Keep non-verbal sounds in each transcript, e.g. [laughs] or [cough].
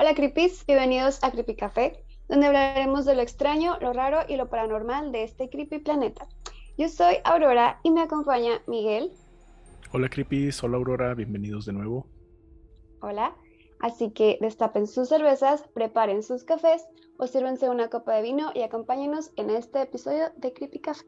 Hola Creepies, bienvenidos a Creepy Café, donde hablaremos de lo extraño, lo raro y lo paranormal de este creepy planeta. Yo soy Aurora y me acompaña Miguel. Hola Creepies, hola Aurora, bienvenidos de nuevo. Hola, así que destapen sus cervezas, preparen sus cafés o sírvense una copa de vino y acompáñenos en este episodio de Creepy Café.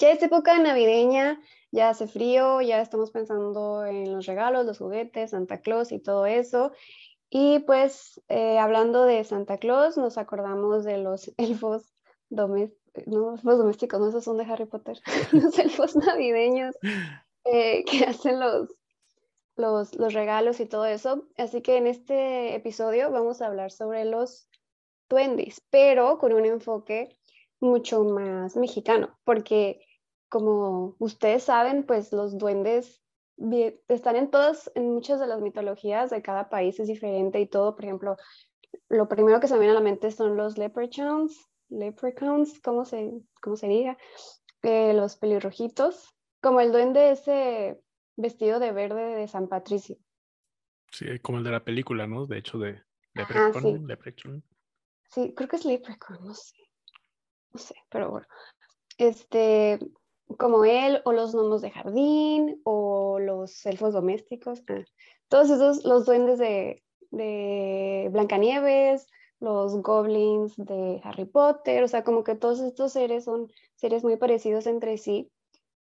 Ya es época navideña, ya hace frío, ya estamos pensando en los regalos, los juguetes, Santa Claus y todo eso. Y pues eh, hablando de Santa Claus, nos acordamos de los [laughs] elfos domésticos, no, domésticos, no, esos son de Harry Potter, [laughs] los elfos navideños eh, que [laughs] hacen los, los, los regalos y todo eso. Así que en este episodio vamos a hablar sobre los duendes, pero con un enfoque mucho más mexicano, porque como ustedes saben, pues los duendes están en todas, en muchas de las mitologías de cada país es diferente y todo. Por ejemplo, lo primero que se me viene a la mente son los leprechauns, leprechauns, ¿cómo se, cómo se diga? Eh, los pelirrojitos, como el duende ese vestido de verde de San Patricio. Sí, como el de la película, ¿no? De hecho, de Leprechaun. sí. sí, creo que es Leprechaun, no sé. No sé, pero bueno. Este, como él, o los gnomos de jardín, o los elfos domésticos, ah, todos esos, los duendes de, de Blancanieves, los goblins de Harry Potter, o sea, como que todos estos seres son seres muy parecidos entre sí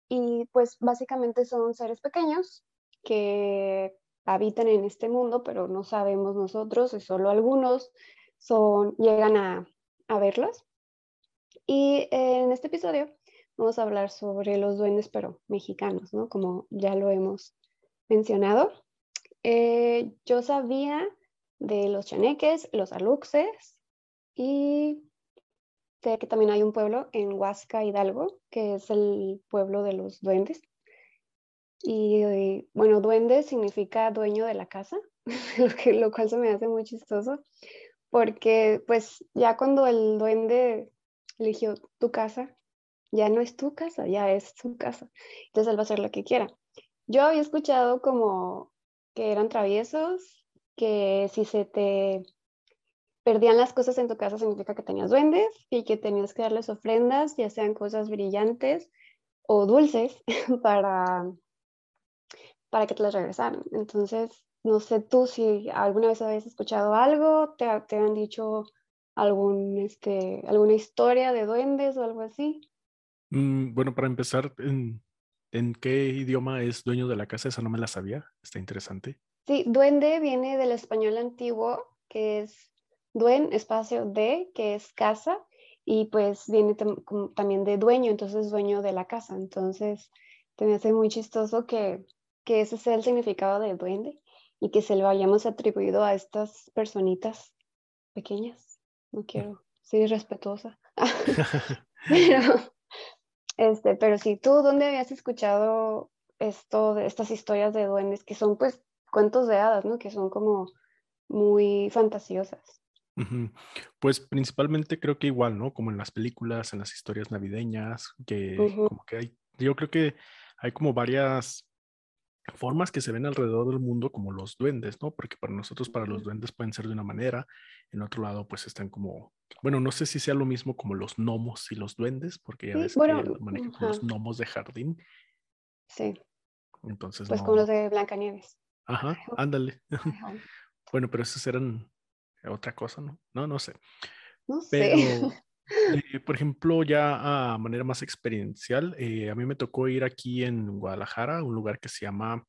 y pues básicamente son seres pequeños que habitan en este mundo, pero no sabemos nosotros y solo algunos son, llegan a, a verlos. Y en este episodio vamos a hablar sobre los duendes, pero mexicanos, ¿no? Como ya lo hemos mencionado. Eh, yo sabía de los chaneques, los aluxes y sé que también hay un pueblo en Huasca, Hidalgo, que es el pueblo de los duendes. Y bueno, duende significa dueño de la casa, [laughs] lo, que, lo cual se me hace muy chistoso, porque pues ya cuando el duende eligió tu casa, ya no es tu casa, ya es su casa. Entonces él va a hacer lo que quiera. Yo había escuchado como que eran traviesos, que si se te perdían las cosas en tu casa significa que tenías duendes y que tenías que darles ofrendas, ya sean cosas brillantes o dulces, [laughs] para, para que te las regresaran. Entonces, no sé tú si alguna vez habías escuchado algo, te, te han dicho algún, este, alguna historia de duendes o algo así. Mm, bueno, para empezar, ¿en, ¿en, qué idioma es dueño de la casa? Esa no me la sabía. Está interesante. Sí, duende viene del español antiguo, que es duen, espacio de, que es casa, y pues viene también de dueño, entonces dueño de la casa. Entonces, me hace muy chistoso que, que ese sea el significado de duende y que se lo hayamos atribuido a estas personitas pequeñas. No quiero ser respetuosa. [laughs] [laughs] pero, este, pero si tú, ¿dónde habías escuchado esto, de estas historias de duendes que son pues cuentos de hadas, ¿no? Que son como muy fantasiosas. Pues principalmente creo que igual, ¿no? Como en las películas, en las historias navideñas, que como que hay, yo creo que hay como varias formas que se ven alrededor del mundo como los duendes, ¿no? Porque para nosotros, para los duendes pueden ser de una manera, en otro lado pues están como, bueno, no sé si sea lo mismo como los gnomos y los duendes, porque ya ves que manejan como los gnomos de jardín. Sí. Entonces, pues como los de Blancanieves. Ajá, [laughs] ándale. [laughs] bueno, pero esos eran otra cosa, ¿no? No, no sé. No sé. Pero, [laughs] eh, por ejemplo, ya a manera más experiencial, eh, a mí me tocó ir aquí en Guadalajara, un lugar que se llama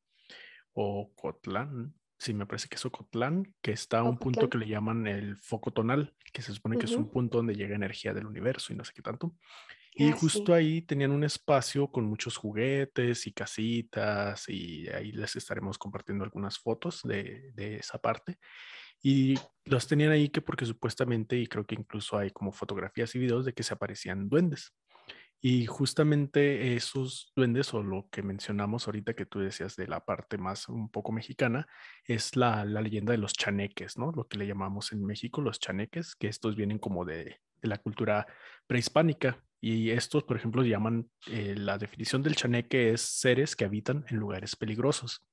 Ocotlán, sí, me parece que es Ocotlán, que está a un punto que le llaman el foco tonal, que se supone que es un punto donde llega energía del universo y no sé qué tanto. Y ah, justo ahí tenían un espacio con muchos juguetes y casitas y ahí les estaremos compartiendo algunas fotos de, de esa parte. Y los tenían ahí que porque supuestamente, y creo que incluso hay como fotografías y videos de que se aparecían duendes. Y justamente esos duendes, o lo que mencionamos ahorita que tú decías de la parte más un poco mexicana, es la, la leyenda de los chaneques, ¿no? Lo que le llamamos en México los chaneques, que estos vienen como de, de la cultura prehispánica. Y estos, por ejemplo, llaman, eh, la definición del chaneque es seres que habitan en lugares peligrosos.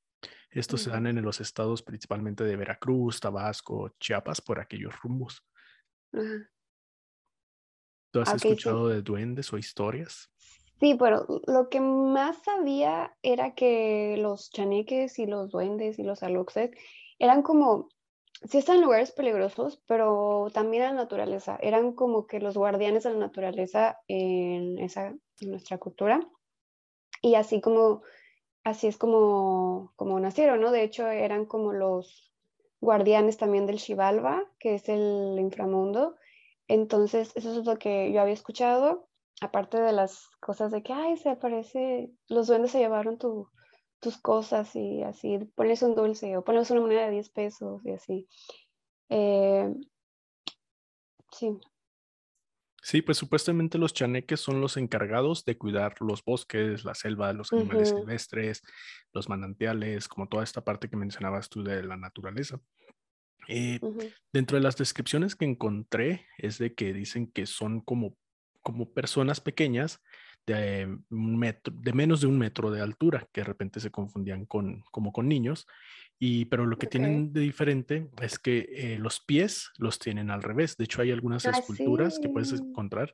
Estos se dan en los estados principalmente de Veracruz, Tabasco, Chiapas, por aquellos rumbos. ¿Tú has escuchado de duendes o historias? Sí, pero lo que más sabía era que los chaneques y los duendes y los aluxes eran como, sí están en lugares peligrosos, pero también en la naturaleza. Eran como que los guardianes de la naturaleza en, esa, en nuestra cultura. Y así como, así es como, como nacieron, ¿no? De hecho, eran como los guardianes también del Xibalba, que es el inframundo. Entonces, eso es lo que yo había escuchado aparte de las cosas de que, ay, se aparece, los duendes se llevaron tus cosas y así, pones un dulce o pones una moneda de 10 pesos y así. Eh, sí. Sí, pues supuestamente los chaneques son los encargados de cuidar los bosques, la selva, los animales silvestres, los manantiales, como toda esta parte que mencionabas tú de la naturaleza. Eh, dentro de las descripciones que encontré es de que dicen que son como como personas pequeñas de, un metro, de menos de un metro de altura, que de repente se confundían con, como con niños. Y, pero lo que tienen de diferente es que eh, los pies los tienen al revés. De hecho, hay algunas ah, esculturas que puedes encontrar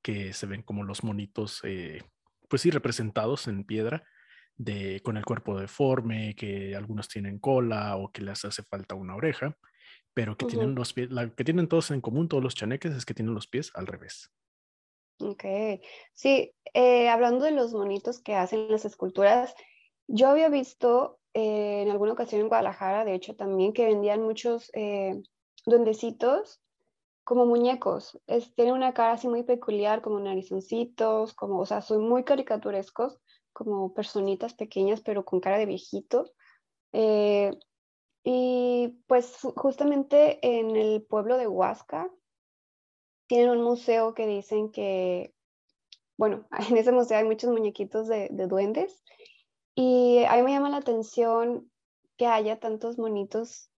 que se ven como los monitos, eh, pues sí, representados en piedra, de, con el cuerpo deforme, que algunos tienen cola o que les hace falta una oreja, pero que tienen los pies, la que tienen todos en común, todos los chaneques, es que tienen los pies al revés. Ok, sí, eh, hablando de los monitos que hacen las esculturas, yo había visto eh, en alguna ocasión en Guadalajara, de hecho también, que vendían muchos eh, duendecitos como muñecos. tienen una cara así muy peculiar, como narizoncitos, como, o sea, son muy caricaturescos, como personitas pequeñas, pero con cara de viejito. Y pues justamente en el pueblo de Huasca, tienen un museo que dicen que, bueno, [laughs] en ese museo hay muchos muñequitos de, duendes y a mí me llama la atención que haya tantos monitos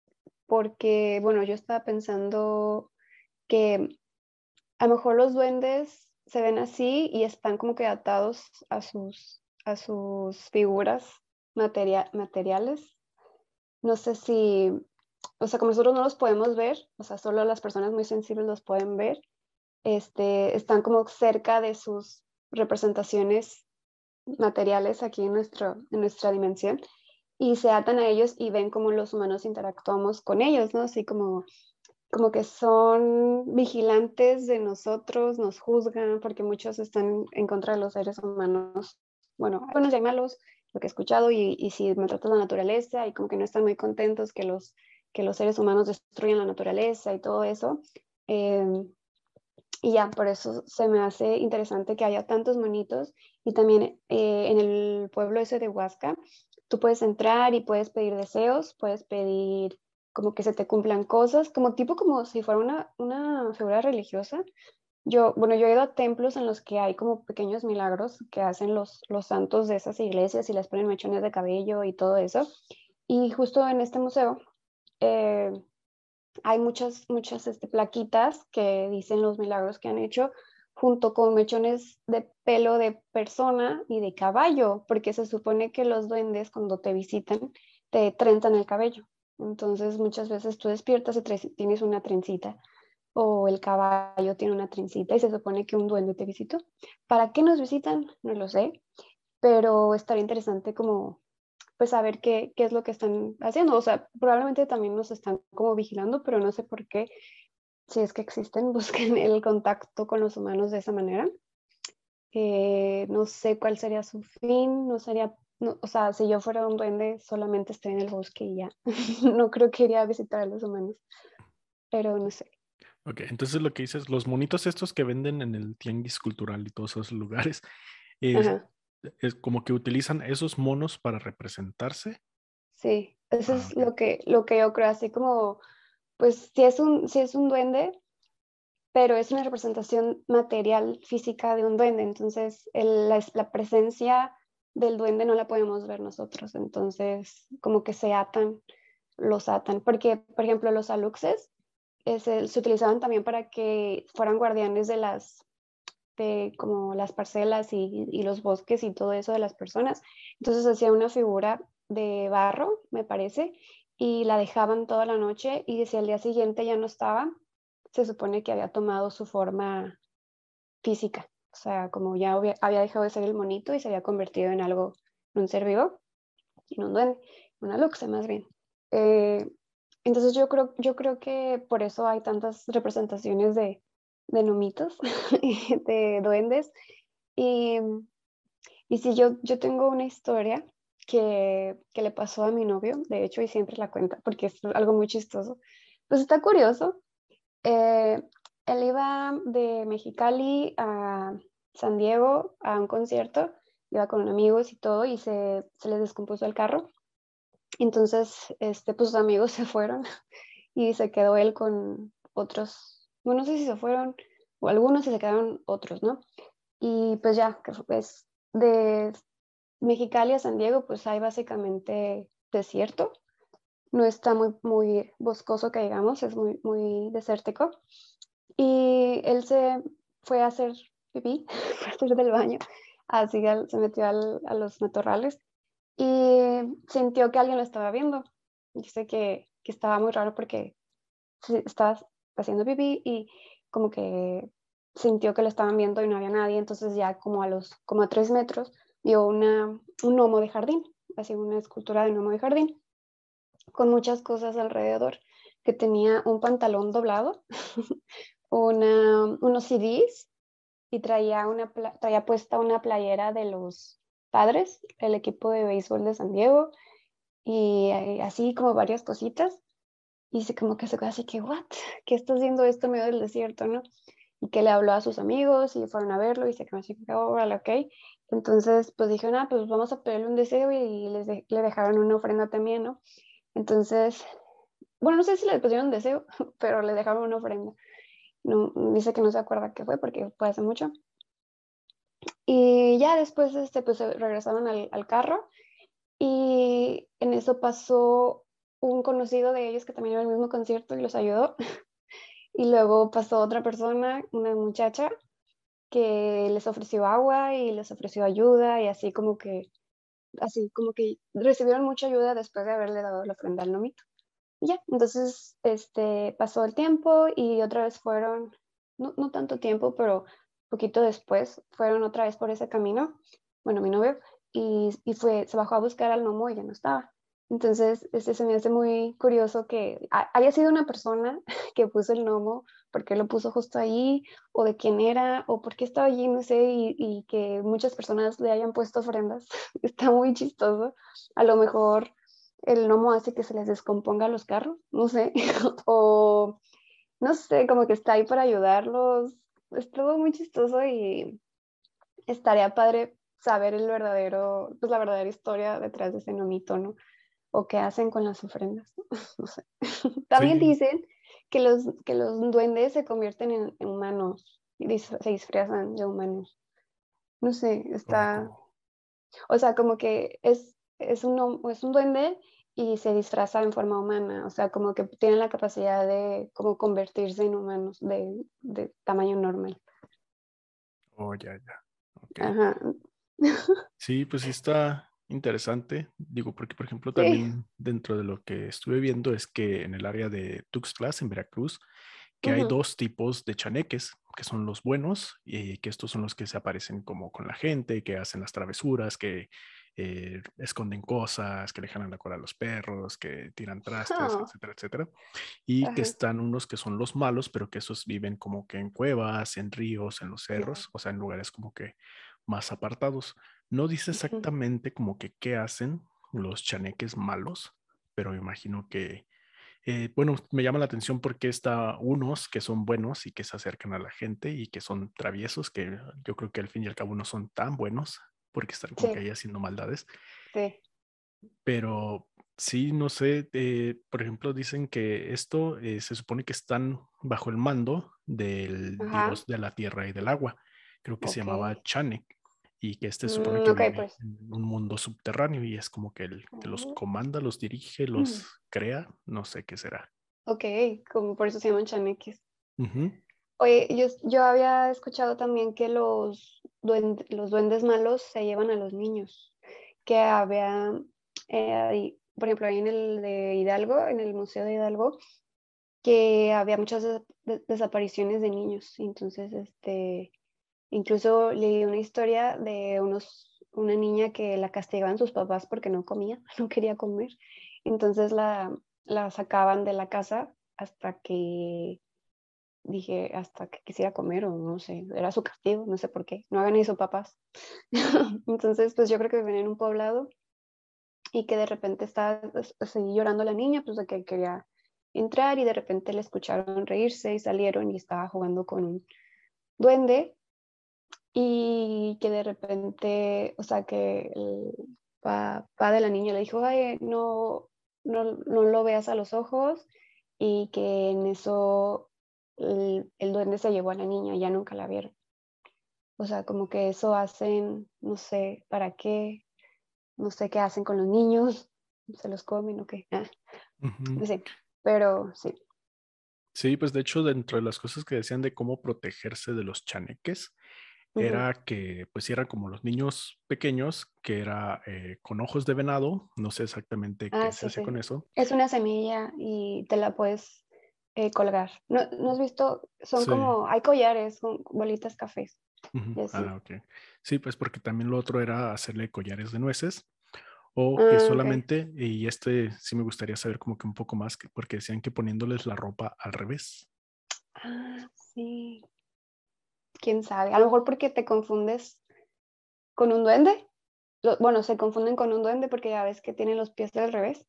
porque, bueno, yo estaba pensando que a lo mejor los duendes se ven así y están como que atados a sus, a sus figuras materiales. No sé si, o sea, como nosotros no los podemos ver, o sea, solo las personas muy sensibles los pueden ver, este, están como cerca de sus representaciones materiales aquí en, nuestro, en nuestra dimensión y se atan a ellos y ven cómo los humanos interactuamos con ellos, ¿no? Así como, como que son vigilantes de nosotros, nos juzgan, porque muchos están en contra de los seres humanos. Bueno, buenos y malos, lo que he escuchado, y, y si maltratan la naturaleza y como que no están muy contentos que los, que los seres humanos destruyan la naturaleza y todo eso. Eh, y ya, por eso se me hace interesante que haya tantos monitos y también eh, en el pueblo ese de Huasca, tú puedes entrar y puedes pedir deseos, puedes pedir como que se te cumplan cosas, como tipo como si fuera una, una figura religiosa. Yo, bueno, yo he ido a templos en los que hay como pequeños milagros que hacen los, los santos de esas iglesias y les ponen mechones de cabello y todo eso. Y justo en este museo eh, hay muchas, muchas este, plaquitas que dicen los milagros que han hecho junto con mechones de pelo de persona y de caballo, porque se supone que los duendes cuando te visitan te trenzan el cabello. Entonces muchas veces tú despiertas y tienes una trencita o el caballo tiene una trencita y se supone que un duende te visitó. ¿Para qué nos visitan? No lo sé, pero estaría interesante como pues saber qué, qué es lo que están haciendo. O sea, probablemente también nos están como vigilando, pero no sé por qué, si es que existen, [laughs] busquen el contacto con los humanos de esa manera. Eh, no sé cuál sería su fin, no sería, o sea, si yo fuera un duende, solamente estaría en el bosque y ya. [laughs] no creo que iría a visitar a los humanos, pero no sé. Ok, entonces lo que dices, los monitos estos que venden en el tianguis cultural y todos esos lugares, [laughs] es como que utilizan esos monos para representarse. Sí, eso ah, es lo, que, lo que yo creo, así como, pues si es un, si es un duende, pero es una representación material, física de un duende, entonces la, la, presencia del duende no la podemos ver nosotros, entonces como que se atan, los atan, porque por ejemplo los aluxes se utilizaban también para que fueran guardianes de las de como las parcelas y, y, los bosques y todo eso de las personas. Entonces hacía una figura de barro, me parece, y la dejaban toda la noche y si al día siguiente ya no estaba, se supone que había tomado su forma física. O sea, como ya había, dejado de ser el monito y se había convertido en algo, en un ser vivo, en un duende, una luxe más bien. Eh, entonces yo creo, yo creo que por eso hay tantas representaciones de, de nomitos, [laughs] de duendes. Y, y si yo, yo tengo una historia que, que, le pasó a mi novio, de hecho, y siempre la cuenta porque es algo muy chistoso. Pues está curioso. Eh, él iba de Mexicali a San Diego a un concierto, iba con amigos y todo, y se, se les descompuso el carro. Entonces, este, pues sus amigos [laughs] se fueron y se quedó él con otros, bueno, no sé si se fueron o algunos y se quedaron otros, ¿no? Y pues ya, pues de Mexicali a San Diego, pues hay básicamente desierto. No está muy, muy boscoso que digamos, es muy, muy desértico. Y él se fue a hacer pipí, [laughs] a hacer del baño, así se metió a los matorrales y sintió que alguien lo estaba viendo. Dice que, que estaba muy raro porque estaba haciendo pipí y como que sintió que lo estaban viendo y no había nadie, entonces ya como a los como a tres metros vio una, un gnomo de jardín, así una escultura de gnomo de jardín, con muchas cosas alrededor, que tenía un pantalón doblado, [laughs] una, unos CDs y traía, una, traía puesta una playera de los padres, el equipo de béisbol de San Diego, y eh, así como varias cositas. Y se como que se quedó así que, ¿what? ¿Qué está haciendo esto medio del desierto, no? Y que le habló a sus amigos y fueron a verlo y se quedó así, órale, ok. Entonces, pues dijeron, ah, pues vamos a pedirle un deseo y les le dejaron una ofrenda también, ¿no? Entonces, bueno, no sé si le pusieron un deseo, [laughs] pero le dejaron una ofrenda. No, dice que no se acuerda qué fue porque fue hace mucho. Y ya después, este, pues regresaron al, carro y en eso pasó un conocido de ellos que también iba al mismo concierto y los ayudó. [laughs] Y luego pasó otra persona, una muchacha, que les ofreció agua y les ofreció ayuda y así como que, así como que recibieron mucha ayuda después de haberle dado la ofrenda al nomito. Y ya, entonces este, pasó el tiempo y otra vez fueron, no, no tanto tiempo, pero poquito después fueron otra vez por ese camino, bueno, mi novio, y, y fue, se bajó a buscar al gnomo y ya no estaba. Entonces, este, se me hace muy curioso que haya sido una persona [laughs] que puso el gnomo, porque lo puso justo ahí, o de quién era, o por qué estaba allí, no sé, y, y que muchas personas le hayan puesto ofrendas. [laughs] Está muy chistoso. A lo mejor el gnomo hace que se les descomponga los carros, no sé, [laughs] o no sé, como que está ahí para ayudarlos, estuvo muy chistoso y estaría padre saber el verdadero, pues la verdadera historia detrás de ese nomito, ¿no? O qué hacen con las ofrendas, no, [laughs] sé. [laughs] También dicen que los, que los duendes se convierten en, humanos y se disfrazan de humanos. No sé, está... O sea, como que es, es, un, es un duende y se disfraza en forma humana, o sea, como que tienen la capacidad de como convertirse en humanos de, de tamaño normal. Oh, ya, ya. Ajá. [laughs] Sí, pues sí está interesante. Digo, porque por ejemplo también dentro de lo que estuve viendo es que en el área de Tuxtla, en Veracruz, que hay dos tipos de chaneques, que son los buenos y que estos son los que se aparecen como con la gente, que hacen las travesuras, que eh, esconden cosas, que le jalan la cola a los perros, que tiran trastes, oh. etcétera, etcétera. Y que están unos que son los malos, pero que esos viven como que en cuevas, en ríos, en los cerros, o sea, en lugares como que más apartados. No dice exactamente como que qué hacen los chaneques malos, pero me imagino que, eh, bueno, me llama la atención porque está unos que son buenos y que se acercan a la gente y que son traviesos, que yo creo que al fin y al cabo no son tan buenos, porque están como que ahí haciendo maldades. Sí. Pero sí, no sé, eh, por ejemplo, dicen que esto eh, se supone que están bajo el mando del dios de la tierra y del agua. Creo que se llamaba Chanek. Y que este se supone mm, que vive pues. en un mundo subterráneo y es como que el que los comanda, los dirige, los mm. crea, no sé qué será. Ok, como por eso se llaman Chanekes. Yo había escuchado también que los, los duendes malos se llevan a los niños, que había, eh, por ejemplo, ahí en el de Hidalgo, en el Museo de Hidalgo, que había muchas desapariciones de niños. Entonces, este, incluso leí una historia de unos, una niña que la castigaban sus papás porque no comía, [laughs] no quería comer. Entonces la, la sacaban de la casa hasta que dije hasta que quisiera comer o no sé, era su castigo, no sé por qué, no hagan eso papás. [laughs] Entonces, pues yo creo que viven en un poblado y que de repente estaba seguí llorando la niña, pues de que quería entrar y de repente le escucharon reírse y salieron y estaba jugando con un duende y que de repente, o sea, que el papá de la niña le dijo, ay, no, no, no lo veas a los ojos y que en eso el, duende se llevó a la niña, ya nunca la vieron. O sea, como que eso hacen, no sé para qué, no sé qué hacen con los niños, [laughs] se los comen o qué. Ah, sé, pero sí. Sí, pues de hecho, dentro de las cosas que decían de cómo protegerse de los chaneques, era que pues eran como los niños pequeños, que era eh, con ojos de venado, no sé exactamente qué ah, se hace con eso. Es una semilla y te la puedes eh, colgar. ¿No, ¿No, has visto? Son como, hay collares con bolitas cafés. Ah, ok. Sí, pues porque también lo otro era hacerle collares de nueces. O que ah, solamente, y este sí me gustaría saber como que un poco más, porque decían que poniéndoles la ropa al revés. Ah, sí. Quién sabe. A lo mejor porque te confundes con un duende. Bueno, se confunden con un duende porque ya ves que tienen los pies al revés.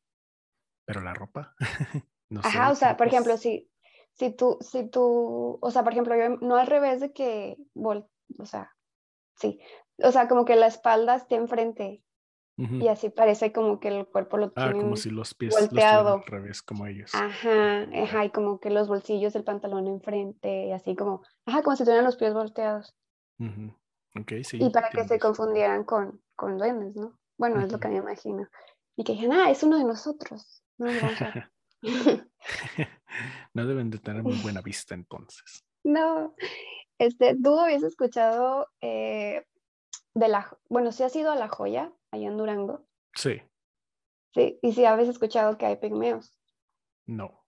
Pero la ropa. [laughs] Ajá, o sea, por ejemplo, si, si tú, si tú, o sea, por ejemplo, yo no al revés de que, o sea, sí, o sea, como que la espalda esté enfrente y así parece como que el cuerpo lo tiene ah, como si los pies volteado. al revés como ellos. Ajá, ajá, y como que los bolsillos del pantalón enfrente y así como, ajá, como si tuvieran los pies volteados. okay, sí. Y para que se confundieran con, con duendes, ¿no? Bueno, es lo que me imagino. Y que dijeron, ah, es uno de nosotros. No, no [laughs] [laughs] [laughs] deben de tener muy buena vista entonces. No, este, tú habías escuchado eh, de la, bueno, si has ido a La Joya, allá en Durango. Sí. Sí, y si habéis escuchado que hay pigmeos. No.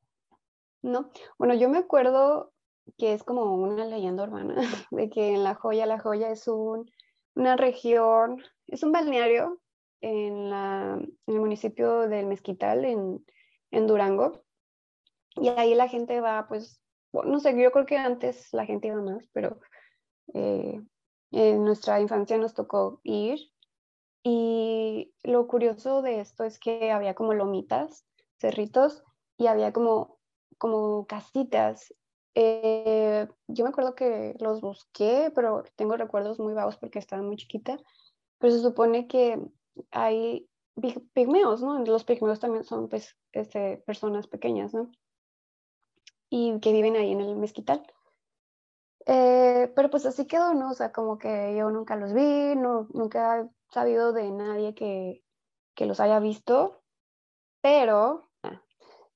No, bueno, yo me acuerdo que es como una leyenda urbana, [laughs] de que en La Joya, La Joya es un, una región, es un balneario en, la, en el municipio del Mezquital, en, en Durango. Y ahí la gente va, pues, no sé, yo creo que antes la gente iba más, pero eh, en nuestra infancia nos tocó ir. Y lo curioso de esto es que había como lomitas, cerritos, y había como, como casitas. Eh, yo me acuerdo que los busqué, pero tengo recuerdos muy vagos porque estaba muy chiquita. Pero se supone que hay pigmeos, ¿no? Los pigmeos también son pues, este, personas pequeñas, ¿no? Y que viven ahí en el mezquital. Eh, pero pues así quedó, ¿no? O sea, como que yo nunca los vi, no, nunca he sabido de nadie que, que los haya visto, pero ah,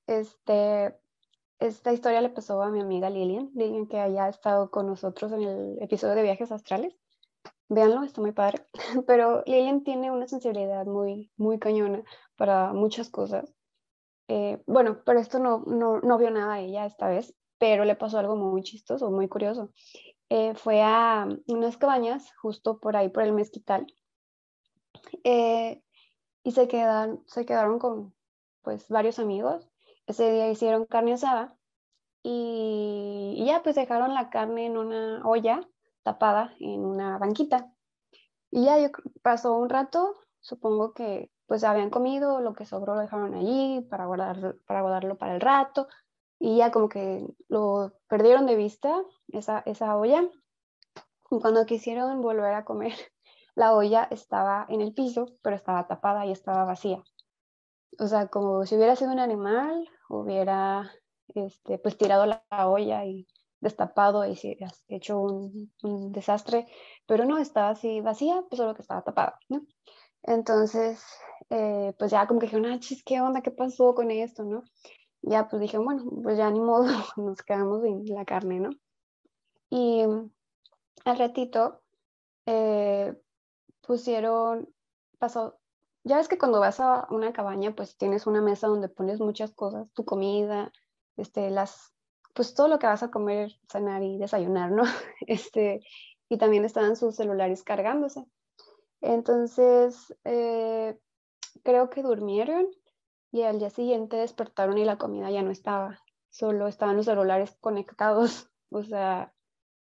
este, esta historia le pasó a mi amiga Lilian, Lilian que haya estado con nosotros en el episodio de viajes astrales véanlo, está muy padre. [laughs] Pero Lilian tiene una sensibilidad muy, muy cañona para muchas cosas. Eh, bueno, pero esto no, no, no, vio nada a ella esta vez, pero le pasó algo muy chistoso, muy curioso. Eh, fue a unas cabañas justo por ahí, por el mezquital, eh, y se, quedan, se quedaron con pues varios amigos. Ese día hicieron carne asada y, y ya pues dejaron la carne en una olla tapada en una banquita. Y ya pasó un rato, supongo que pues habían comido, lo que sobró lo dejaron allí para, guardar, para guardarlo para el rato. Y ya como que lo perdieron de vista, esa, esa olla. Y cuando quisieron volver a comer, [laughs] la olla estaba en el piso, pero estaba tapada y estaba vacía. O sea, como si hubiera sido un animal, hubiera este, pues tirado la olla y destapado y si has hecho un, desastre, pero no estaba así vacía, pues solo que estaba tapada, ¿no? Entonces, eh, pues ya como que dije, ah, chis, ¿qué onda? ¿Qué pasó con esto, no? Ya pues dije, bueno, pues ya ni modo, [laughs] nos quedamos sin la carne, ¿no? Y al ratito eh, pusieron, pasó, ya ves que cuando vas a una cabaña, pues tienes una mesa donde pones muchas cosas, tu comida, este, las, pues todo lo que vas a comer, cenar y desayunar, ¿no? [laughs] Este, y también estaban sus celulares cargándose. Entonces, eh, creo que durmieron y al día siguiente despertaron y la comida ya no estaba, solo estaban los celulares conectados, [laughs] o sea,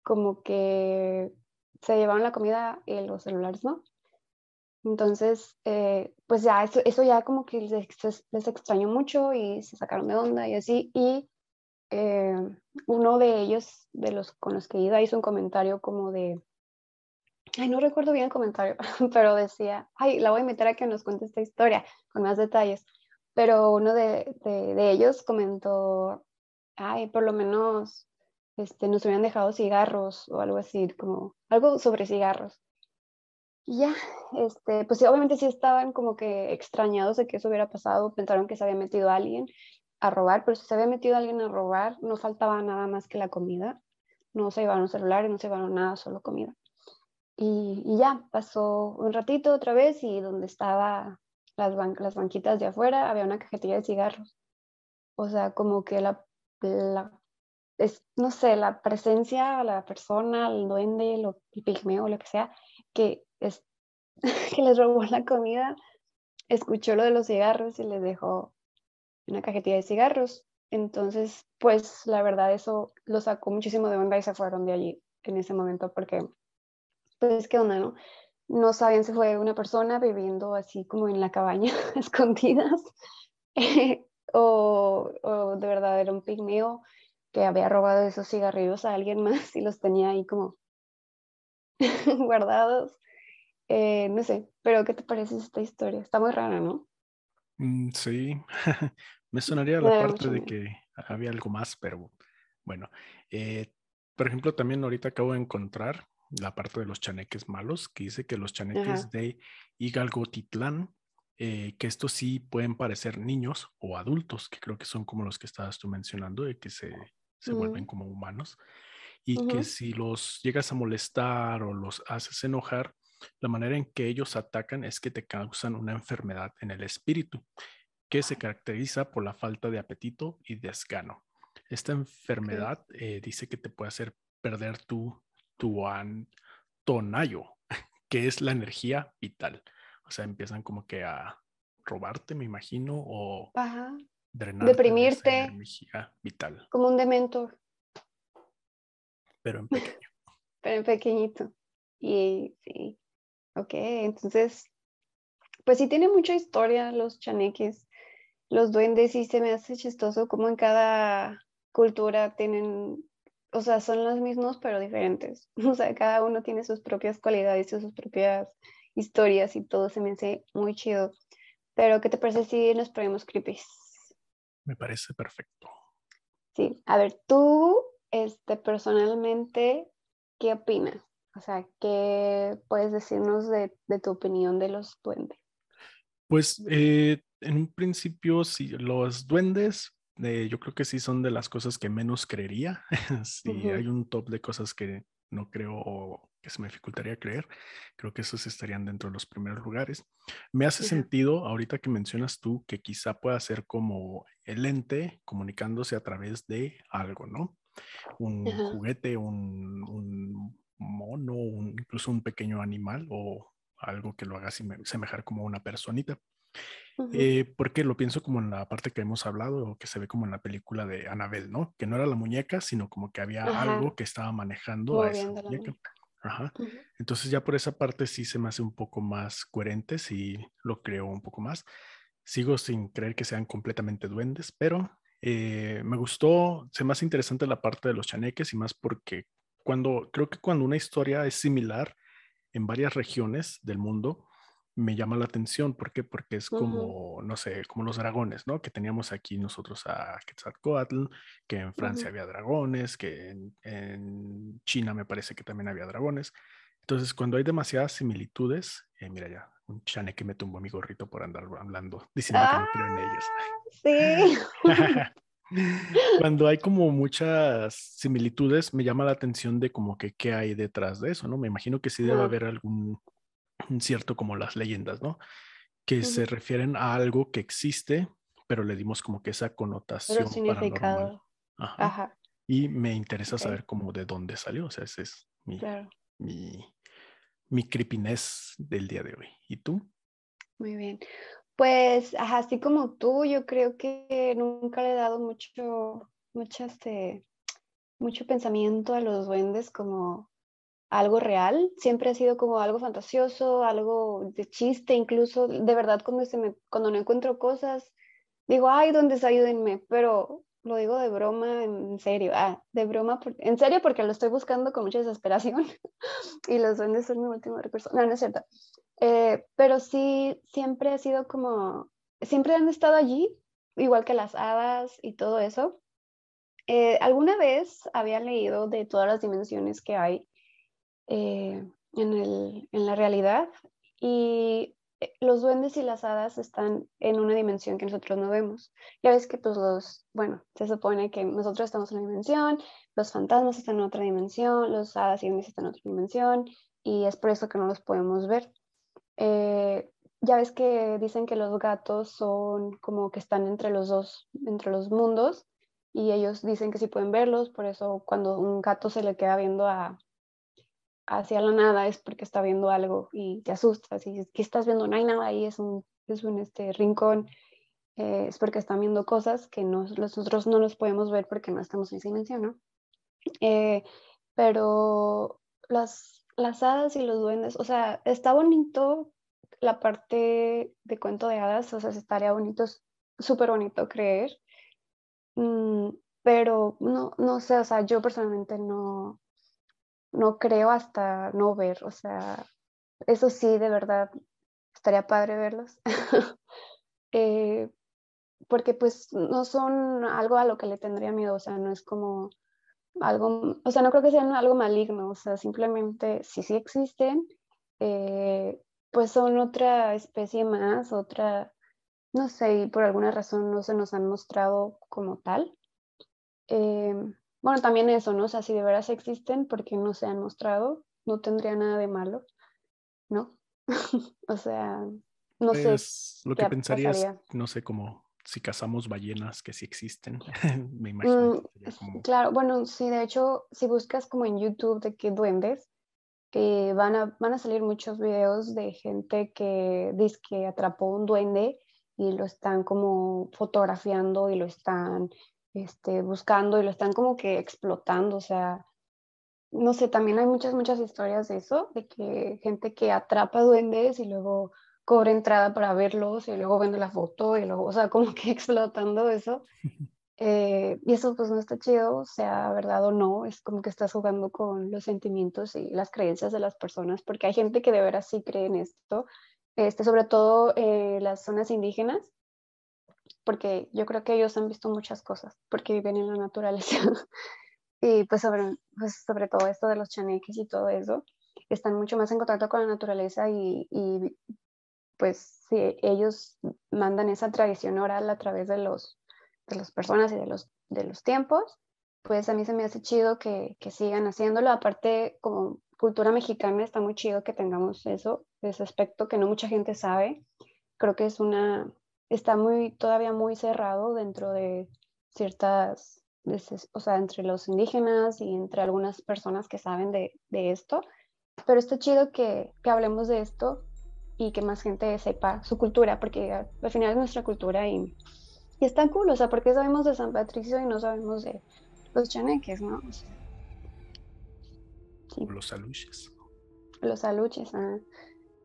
como que se llevaron la comida y los celulares no. Entonces, eh, pues ya eso, ya como que les, les, extrañó mucho y se sacaron de onda y así. Y eh, uno de ellos, de los con los que iba, hizo un comentario como de, ay, no recuerdo bien el comentario, [laughs] pero decía, ay, la voy a meter a que nos cuente esta historia con más detalles. Pero uno de, ellos comentó, ay, por lo menos este, nos hubieran dejado cigarros o algo así, como algo sobre cigarros. Y ya, este, pues obviamente sí estaban como que extrañados de que eso hubiera pasado, pensaron que se había metido alguien a robar, pero si se había metido alguien a robar, no faltaba nada más que la comida. No se llevaron celulares, no se llevaron nada, solo comida. Y, ya, pasó un ratito otra vez y donde estaba las, las banquitas de afuera había una cajetilla de cigarros. O sea, como que la, la es, no sé, la presencia, la persona, el duende, lo, el pigmeo, lo que sea, que, es, [laughs] que les robó la comida, escuchó lo de los cigarros y les dejó una cajetilla de cigarros. Entonces, pues la verdad eso lo sacó muchísimo de onda y se fueron de allí en ese momento porque, pues, ¿qué onda, no? No sabían si fue una persona viviendo así como en la cabaña, [laughs] escondidas, [laughs] o, de verdad era un pigmeo que había robado esos cigarrillos a alguien más y los tenía ahí como [laughs] guardados. Eh, no sé, pero ¿qué te parece esta historia? Está muy rara, ¿no? Mm, sí, [laughs] me sonaría la parte de que había algo más, pero bueno. Eh, por ejemplo, también ahorita acabo de encontrar la parte de los chaneques malos, que dice que los chaneques de Igalgotitlán, eh, que estos sí pueden parecer niños o adultos, que creo que son como los que estabas tú mencionando, de que se se vuelven mm. como humanos, y que si los llegas a molestar o los haces enojar, la manera en que ellos atacan es que te causan una enfermedad en el espíritu, que se caracteriza por la falta de apetito y desgano. Esta enfermedad eh, dice que te puede hacer perder tu, tu tonayo, [laughs] que es la energía vital. O sea, empiezan como que a robarte, me imagino, o deprimirte, energía vital. Como un dementor. Pero en [laughs] pequeño. Pero en pequeñito. Y sí, ok, entonces, pues sí tiene mucha historia los chaneques, los duendes, y se me hace chistoso como en cada cultura tienen, o sea, son los mismos pero diferentes. [laughs] O sea, cada uno tiene sus propias cualidades y sus propias historias y todo se me hace muy chido. Pero, ¿qué te parece si nos ponemos creepy? Me parece perfecto. Sí, a ver, tú, este, personalmente, ¿qué opinas? O sea, ¿qué puedes decirnos de, tu opinión de los duendes? Pues eh, en un principio, sí, los duendes, eh, yo creo que sí son de las cosas que menos creería. [laughs] sí, hay un top de cosas que no creo que se me dificultaría creer. Creo que esos estarían dentro de los primeros lugares. Me hace sentido ahorita que mencionas tú que quizá pueda ser como el ente comunicándose a través de algo, ¿no? Un juguete, un, mono, incluso un pequeño animal o algo que lo haga semejar como una personita. Eh, porque lo pienso como en la parte que hemos hablado o que se ve como en la película de Annabelle, ¿no? Que no era la muñeca, sino como que había algo que estaba manejando a esa muñeca. Ajá. Entonces ya por esa parte sí se me hace un poco más coherente, sí lo creo un poco más. Sigo sin creer que sean completamente duendes, pero eh, me gustó, se me hace interesante la parte de los chaneques y más porque cuando, creo que cuando una historia es similar en varias regiones del mundo, me llama la atención. ¿Por qué? Porque es como, no sé, como los dragones, ¿no? Que teníamos aquí nosotros a Quetzalcoatl, que en Francia había dragones, que en, China me parece que también había dragones. Entonces, cuando hay demasiadas similitudes, eh, mira ya, un chane que me tumbó mi gorrito por andar hablando, diciendo que no creo en ellos. Ah, sí. [laughs] [laughs] Cuando hay como muchas similitudes, me llama la atención de como que qué hay detrás de eso, ¿no? Me imagino que sí debe haber algún cierto como las leyendas, ¿no? Que se refieren a algo que existe, pero le dimos como que esa connotación paranormal. Ajá. Y me interesa saber cómo de dónde salió, o sea, ese es mi, mi, mi creepiness del día de hoy. ¿Y tú? Muy bien. Pues, así como tú, yo creo que nunca le he dado mucho, mucho, este, mucho pensamiento a los duendes como algo real. Siempre ha sido como algo fantasioso, algo de chiste, incluso de verdad cuando, se me, cuando no encuentro cosas, digo, ay, duendes, ayúdenme, pero lo digo de broma, en serio, ah, de broma, en serio porque lo estoy buscando con mucha desesperación [laughs] y los duendes son mi último recurso. No, no es cierto. Eh, pero sí, siempre ha sido como, siempre han estado allí, igual que las hadas y todo eso. Eh, alguna vez había leído de todas las dimensiones que hay eh, en, el, en la realidad y los duendes y las hadas están en una dimensión que nosotros no vemos. Ya ves que pues los, bueno, se supone que nosotros estamos en una dimensión, los fantasmas están en otra dimensión, los hadas y duendes están en otra dimensión y es por eso que no los podemos ver. Eh, ya ves que dicen que los gatos son como que están entre los dos, entre los mundos, y ellos dicen que sí pueden verlos, por eso cuando un gato se le queda viendo a, hacia la nada es porque está viendo algo y te asustas y dices, ¿qué estás viendo? No hay nada ahí, es un, es un este, rincón, eh, es porque están viendo cosas que nosotros no los podemos ver porque no estamos en silencio, ¿no? Eh, pero las las hadas y los duendes, o sea, está bonito la parte de cuento de hadas, o sea, estaría bonito, súper bonito creer, mm, pero no, no sé, o sea, yo personalmente no, no creo hasta no ver, o sea, eso sí, de verdad, estaría padre verlos, [laughs] eh, porque pues no son algo a lo que le tendría miedo, o sea, no es como algo, o sea, no creo que sean algo maligno, o sea, simplemente si sí existen, eh, pues son otra especie más, otra, no sé, y por alguna razón no se nos han mostrado como tal. Eh, bueno, también eso, ¿no? O sea, si de veras existen, porque no se han mostrado? No tendría nada de malo, ¿no? [laughs] o sea, no sé. Pues, lo que pensarías, no sé, cómo si cazamos ballenas que sí existen, [laughs] me imagino. Mm, claro, bueno, sí, de hecho, si buscas como en YouTube de qué duendes, eh, van, a, van a salir muchos videos de gente que dice que atrapó un duende y lo están como fotografiando y lo están este, buscando y lo están como que explotando, o sea, no sé, también hay muchas, muchas historias de eso, de que gente que atrapa duendes y luego cobra entrada para verlos y luego vende la foto y luego, o sea, como que [laughs] explotando eso. [laughs] Eh, y eso pues no está chido, sea verdad o no, es como que estás jugando con los sentimientos y las creencias de las personas, porque hay gente que de veras sí cree en esto, este, sobre todo eh, las zonas indígenas, porque yo creo que ellos han visto muchas cosas, porque viven en la naturaleza. [laughs] y pues sobre, pues sobre todo esto de los chaneques y todo eso, están mucho más en contacto con la naturaleza y, y pues si ellos mandan esa tradición oral a través de, los, de las personas y de los, de los tiempos, pues a mí se me hace chido que, que sigan haciéndolo. Aparte, como cultura mexicana, está muy chido que tengamos eso, ese aspecto que no mucha gente sabe. Creo que es una, está muy, todavía muy cerrado dentro de ciertas, o sea, entre los indígenas y entre algunas personas que saben de, de esto. Pero está chido que, que hablemos de esto y que más gente sepa su cultura, porque al final es nuestra cultura y, y está cool, o sea, porque sabemos de San Patricio y no sabemos de los chaneques, ¿no? Los aluches. Los aluches, ah.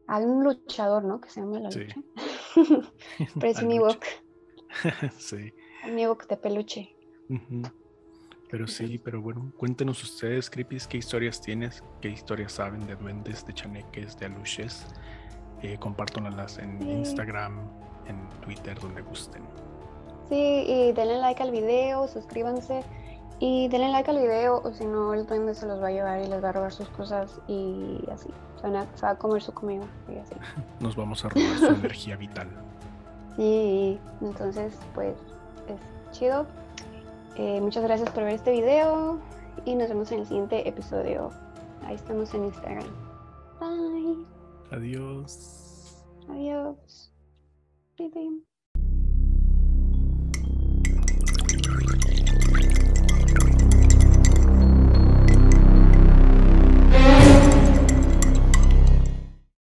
Hay un luchador, ¿no? Que se llama la sí. lucha. Pero es sí. De peluche. Pero sí, pero bueno, cuéntenos ustedes, Creepies, qué historias tienes, qué historias saben de duendes, de chaneques, de aluches eh, compártanlas en Instagram, en Twitter, donde gusten. Sí, y denle like al video, suscríbanse y denle like al video o si no el duende se los va a llevar y les va a robar sus cosas y así. Se va a comer su comida y así. [laughs] Nos vamos a robar su [laughs] energía vital. Sí, entonces pues es chido. Eh, muchas gracias por ver este video y nos vemos en el siguiente episodio. Ahí estamos en Instagram. Bye. Adiós. Adiós. Bye,